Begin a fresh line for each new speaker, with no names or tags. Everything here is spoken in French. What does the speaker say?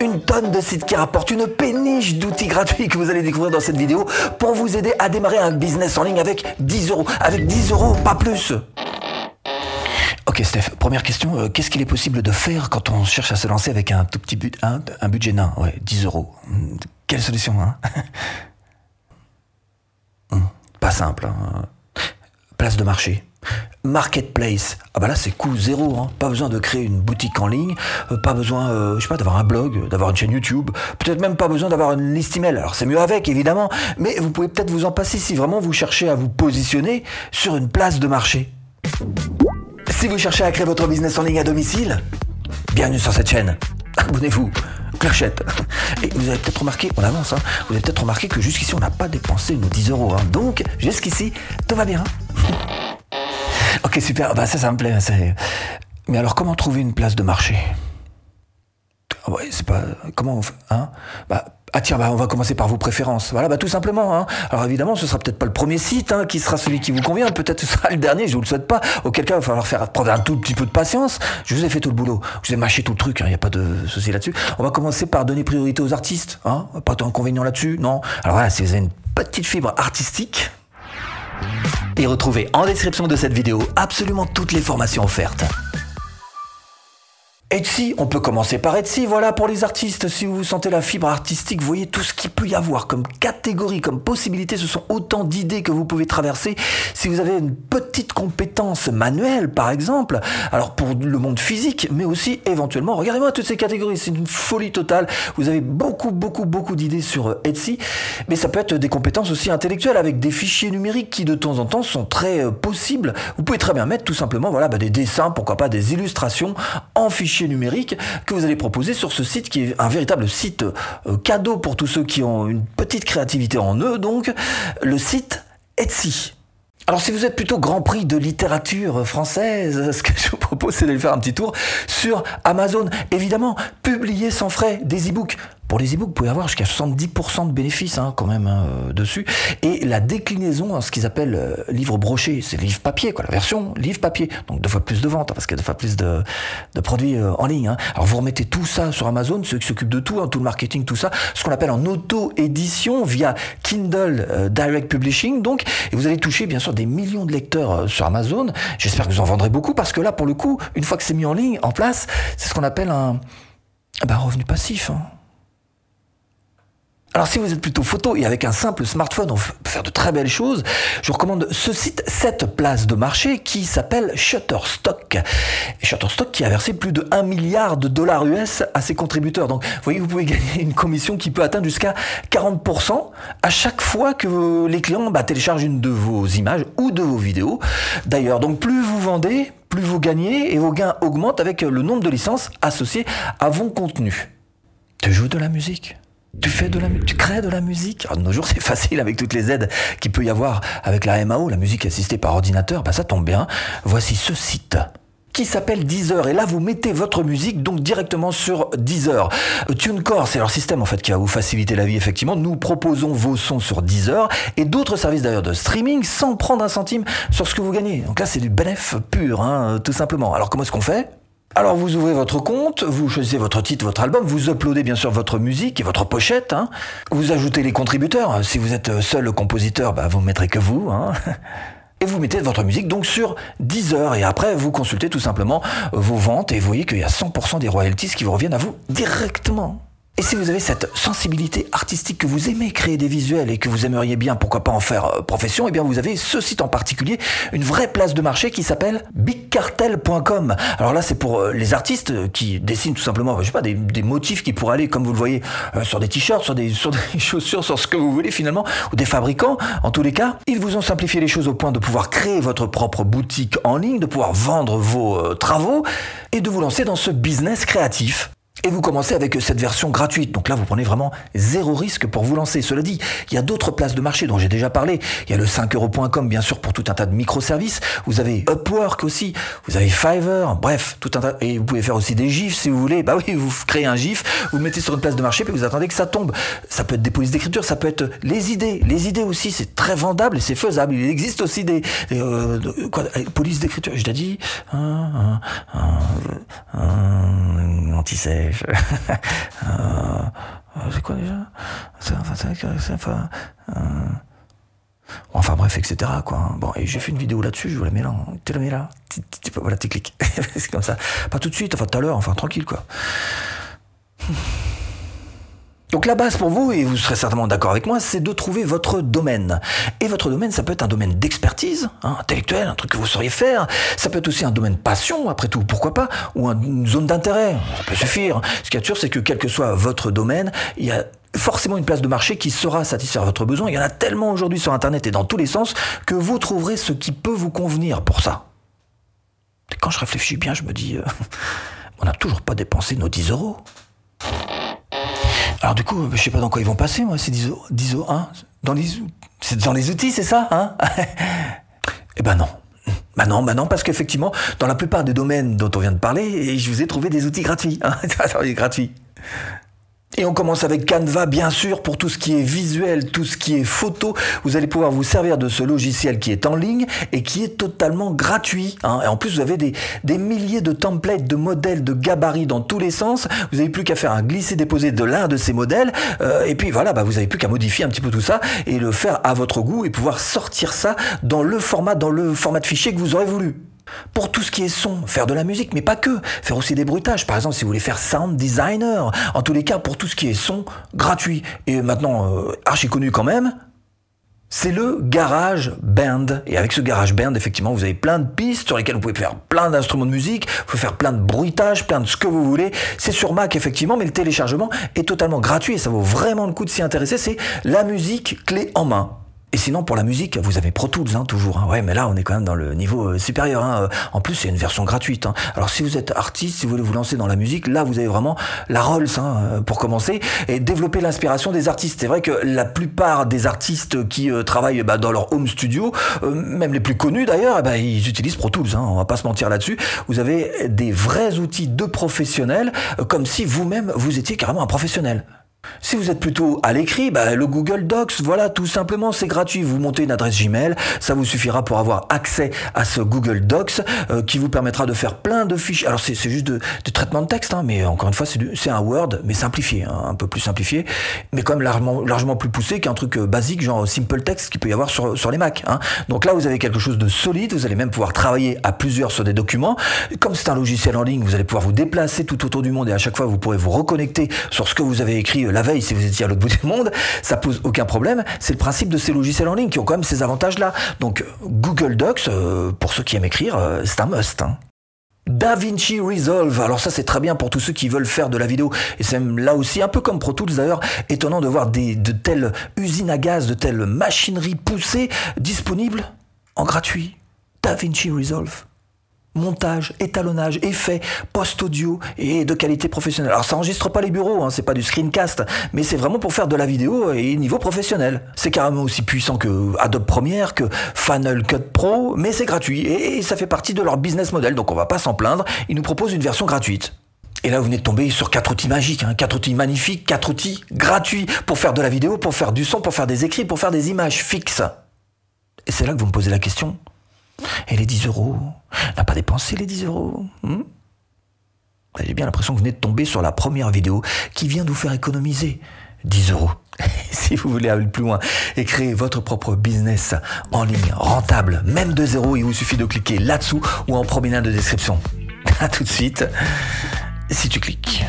Une tonne de sites qui rapportent une péniche d'outils gratuits que vous allez découvrir dans cette vidéo pour vous aider à démarrer un business en ligne avec 10 euros. Avec 10 euros, pas plus. Ok Steph, première question, euh, qu'est-ce qu'il est possible de faire quand on cherche à se lancer avec un tout petit but, un, budget nain, ouais, 10 euros. Quelle solution, hein? Hmm, Pas simple. hein. Place de marché. Marketplace. Ah bah là c'est coût zéro, hein. pas besoin de créer une boutique en ligne, euh, pas besoin, euh, je sais pas, d'avoir un blog, d'avoir une chaîne YouTube, peut-être même pas besoin d'avoir une liste email. Alors c'est mieux avec évidemment, mais vous pouvez peut-être vous en passer si vraiment vous cherchez à vous positionner sur une place de marché. Si vous cherchez à créer votre business en ligne à domicile, bienvenue sur cette chaîne. Abonnez-vous. Clochette. Et vous avez peut-être remarqué, on avance, hein, vous avez peut-être remarqué que jusqu'ici on n'a pas dépensé nos 10 euros. hein. Donc jusqu'ici, tout va bien. Super. Bah, ça, ça me plaît. Mais alors, comment trouver une place de marché? Ah c'est pas. Comment on fait hein? Bah, Ah tiens, bah, on va commencer par vos préférences. Voilà, bah, tout simplement. Hein. Alors évidemment, ce sera peut-être pas le premier site hein, qui sera celui qui vous convient. Peut-être ce sera le dernier. Je vous le souhaite pas. Auquel cas, il va falloir faire prendre un tout petit peu de patience. Je vous ai fait tout le boulot. Je vous ai mâché tout le truc. Il n'y a pas de souci là-dessus. On va commencer par donner priorité aux artistes. Hein. Pas d'inconvénient là-dessus, non. Alors voilà, si vous avez une petite fibre artistique, et retrouvez en description de cette vidéo absolument toutes les formations offertes. Etsy, on peut commencer par Etsy, voilà pour les artistes. Si vous sentez la fibre artistique, voyez tout ce qu'il peut y avoir comme catégorie, comme possibilité. Ce sont autant d'idées que vous pouvez traverser. Si vous avez une petite compétence manuelle, par exemple, alors pour le monde physique, mais aussi éventuellement, regardez-moi toutes ces catégories, c'est une folie totale. Vous avez beaucoup, beaucoup, beaucoup d'idées sur euh, Etsy, mais ça peut être des compétences aussi intellectuelles avec des fichiers numériques qui de temps en temps sont très euh, possibles. Vous pouvez très bien mettre tout simplement voilà, bah, des dessins, pourquoi pas des illustrations en fichier numérique que vous allez proposer sur ce site qui est un véritable site euh, cadeau pour tous ceux qui ont une petite créativité en eux, donc le site Etsy. Alors si vous êtes plutôt grand prix de littérature française, ce que je vous propose c'est d'aller faire un petit tour sur Amazon. Évidemment, publier sans frais des e-books. Pour les e-books, vous pouvez avoir jusqu'à 70% de bénéfices hein, quand même hein, euh, dessus. Et la déclinaison ce qu'ils appellent euh, livre broché, c'est livre papier, quoi, la version livre papier. Donc deux fois plus de ventes, hein, parce qu'il y a deux fois plus de, de produits euh, en ligne. hein. Alors vous remettez tout ça sur Amazon, ceux qui s'occupent de tout, tout le marketing, tout ça, ce qu'on appelle en auto-édition via Kindle euh, Direct Publishing. Donc, et vous allez toucher bien sûr des millions de lecteurs euh, sur Amazon. J'espère que vous en vendrez beaucoup, parce que là, pour le coup, une fois que c'est mis en ligne, en place, c'est ce qu'on appelle un, un revenu passif. hein. Alors si vous êtes plutôt photo et avec un simple smartphone, on peut faire de très belles choses, je vous recommande ce site, cette place de marché qui s'appelle Shutterstock. Shutterstock qui a versé plus de 1 milliard de dollars US à ses contributeurs. Donc vous voyez, vous pouvez gagner une commission qui peut atteindre jusqu'à 40% à chaque fois que les clients bah, téléchargent une de vos images ou de vos vidéos. D'ailleurs, donc plus vous vendez, plus vous gagnez et vos gains augmentent avec le nombre de licences associées à vos contenus. Tu joues de la musique? Tu fais de la tu crées de la musique. Alors, de nos jours, c'est facile avec toutes les aides qu'il peut y avoir avec la MAO, la musique assistée par ordinateur. Bah, ça tombe bien. Voici ce site qui s'appelle Deezer. Et là, vous mettez votre musique donc directement sur Deezer. TuneCore, c'est leur système en fait qui va vous faciliter la vie. Effectivement, nous proposons vos sons sur Deezer et d'autres services d'ailleurs de streaming sans prendre un centime sur ce que vous gagnez. Donc là, c'est du bénéf pur, hein, tout simplement. Alors comment est-ce qu'on fait? Alors vous ouvrez votre compte, vous choisissez votre titre, votre album, vous uploadez bien sûr votre musique et votre pochette, hein. vous ajoutez les contributeurs. Si vous êtes seul compositeur, bah, vous ne mettrez que vous. Hein. Et vous mettez votre musique donc sur Deezer et après vous consultez tout simplement vos ventes et vous voyez qu'il y a 100% des royalties qui vous reviennent à vous directement. Et si vous avez cette sensibilité artistique que vous aimez créer des visuels et que vous aimeriez bien, pourquoi pas en faire euh, profession, eh bien vous avez ce site en particulier, une vraie place de marché qui s'appelle bigcartel.com. Alors là, c'est pour euh, les artistes euh, qui dessinent tout simplement, je sais pas, des, motifs qui pourraient aller, comme vous le voyez, sur des t-shirts, sur des, sur des chaussures, sur ce que vous voulez finalement, ou des fabricants. En tous les cas, ils vous ont simplifié les choses au point de pouvoir créer votre propre boutique en ligne, de pouvoir vendre vos travaux et de vous lancer dans ce business créatif. Et vous commencez avec cette version gratuite. Donc là, vous prenez vraiment zéro risque pour vous lancer. Cela dit, il y a d'autres places de marché dont j'ai déjà parlé. Il y a le 5euros.com, bien sûr, pour tout un tas de microservices. Vous avez Upwork aussi. Vous avez Fiverr. Bref, tout un tas. Et vous pouvez faire aussi des gifs si vous voulez. Bah oui, vous créez un gif, vous mettez sur une place de marché, puis vous attendez que ça tombe. Ça peut être des polices d'écriture, ça peut être les idées. Les idées aussi, c'est très vendable et c'est faisable. Il existe aussi des, euh, quoi, euh, polices d'écriture. Je l'ai dit. Un, un, Je... Euh, c'est quoi déjà? Enfin, Enfin bref, etc. Quoi. Bon, et j'ai fait une vidéo là-dessus, je vous la mets là. Tu la mets là. Voilà, tu cliques. c'est comme ça. Pas tout de suite, enfin tout à l'heure, enfin tranquille quoi. Donc la base pour vous, et vous serez certainement d'accord avec moi, c'est de trouver votre domaine. Et votre domaine, ça peut être un domaine d'expertise, hein, intellectuel, un truc que vous sauriez faire. Ça peut être aussi un domaine passion, après tout, pourquoi pas, ou une zone d'intérêt. Ça peut suffire. Ce qui est sûr, c'est que quel que soit votre domaine, il y a forcément une place de marché qui saura satisfaire votre besoin. Il y en a tellement aujourd'hui sur Internet et dans tous les sens que vous trouverez ce qui peut vous convenir pour ça. Et quand je réfléchis bien, je me dis, euh, on n'a toujours pas dépensé nos 10 euros. Alors du coup, je sais pas dans quoi ils vont passer, moi, ces 10 euros. Hein dans les, c'est dans les outils, c'est ça hein Eh ben non. Bah non, bah non, parce qu'effectivement, dans la plupart des domaines dont on vient de parler, je vous ai trouvé des outils gratuits. Hein gratuits. Et on commence avec Canva, bien sûr, pour tout ce qui est visuel, tout ce qui est photo. Vous allez pouvoir vous servir de ce logiciel qui est en ligne et qui est totalement gratuit. Hein. Et en plus, vous avez des, des, milliers de templates, de modèles, de gabarits dans tous les sens. Vous n'avez plus qu'à faire un glisser-déposer de l'un de ces modèles. Euh, et puis voilà, bah, vous n'avez plus qu'à modifier un petit peu tout ça et le faire à votre goût et pouvoir sortir ça dans le format, dans le format de fichier que vous aurez voulu. Pour tout ce qui est son, faire de la musique, mais pas que, faire aussi des bruitages. Par exemple, si vous voulez faire sound designer, en tous les cas, pour tout ce qui est son, gratuit. Et maintenant, euh, archi connu quand même, c'est le Garage Band. Et avec ce Garage Band, effectivement, vous avez plein de pistes sur lesquelles vous pouvez faire plein d'instruments de musique, vous pouvez faire plein de bruitages, plein de ce que vous voulez. C'est sur Mac, effectivement, mais le téléchargement est totalement gratuit et ça vaut vraiment le coup de s'y intéresser. C'est la musique clé en main. Et sinon, pour la musique, vous avez Pro Tools, hein, toujours. Hein. Ouais, mais là, on est quand même dans le niveau euh, supérieur. Hein. Euh, en plus, c'est une version gratuite. Hein. Alors, si vous êtes artiste, si vous voulez vous lancer dans la musique, là, vous avez vraiment la Rolls hein, euh, pour commencer et développer l'inspiration des artistes. C'est vrai que la plupart des artistes qui travaillent bah, dans leur home studio, même les plus connus d'ailleurs, eh ben, ils utilisent Pro Tools. Hein, on va pas se mentir là-dessus. Vous avez des vrais outils de professionnels, comme si vous-même vous étiez carrément un professionnel. Si vous êtes plutôt à l'écrit, bah, le Google Docs, voilà, tout simplement, c'est gratuit. Vous montez une adresse Gmail, ça vous suffira pour avoir accès à ce Google Docs euh, qui vous permettra de faire plein de fichiers. Alors c'est juste de, traitement de texte, hein, mais encore une fois, c'est un Word, mais simplifié, hein, un peu plus simplifié, mais quand même largement, largement plus poussé qu'un truc euh, basique, genre Simple Text qu'il peut y avoir sur, les Mac. Hein. Donc là, vous avez quelque chose de solide, vous allez même pouvoir travailler à plusieurs sur des documents. Comme c'est un logiciel en ligne, vous allez pouvoir vous déplacer tout autour du monde et à chaque fois, vous pourrez vous reconnecter sur ce que vous avez écrit la veille si vous étiez à l'autre bout du monde, ça pose aucun problème. C'est le principe de ces logiciels en ligne qui ont quand même ces avantages-là. Donc Google Docs, euh, pour ceux qui aiment écrire, euh, c'est un must. Hein. DaVinci Resolve. Alors ça c'est très bien pour tous ceux qui veulent faire de la vidéo. Et c'est là aussi un peu comme Pro Tools d'ailleurs, étonnant de voir des, de telles usines à gaz, de telles machineries poussées disponibles en gratuit. DaVinci Resolve montage, étalonnage, effet, post-audio et de qualité professionnelle. Alors ça enregistre pas les bureaux, hein, c'est pas du screencast, mais c'est vraiment pour faire de la vidéo et niveau professionnel. C'est carrément aussi puissant que Adobe Premiere, que Final Cut Pro, mais c'est gratuit et, ça fait partie de leur business model, donc on va pas s'en plaindre. Ils nous proposent une version gratuite. Et là, vous venez de tomber sur quatre outils magiques, hein, quatre outils magnifiques, quatre outils gratuits pour faire de la vidéo, pour faire du son, pour faire des écrits, pour faire des images fixes. Et c'est là que vous me posez la question. Et les 10 euros N'a pas dépensé les 10 euros hmm J'ai bien l'impression que vous venez de tomber sur la première vidéo qui vient de vous faire économiser 10 euros. si vous voulez aller plus loin et créer votre propre business en ligne rentable, même de zéro, il vous suffit de cliquer là-dessous ou en premier lien de description. A tout de suite, si tu cliques.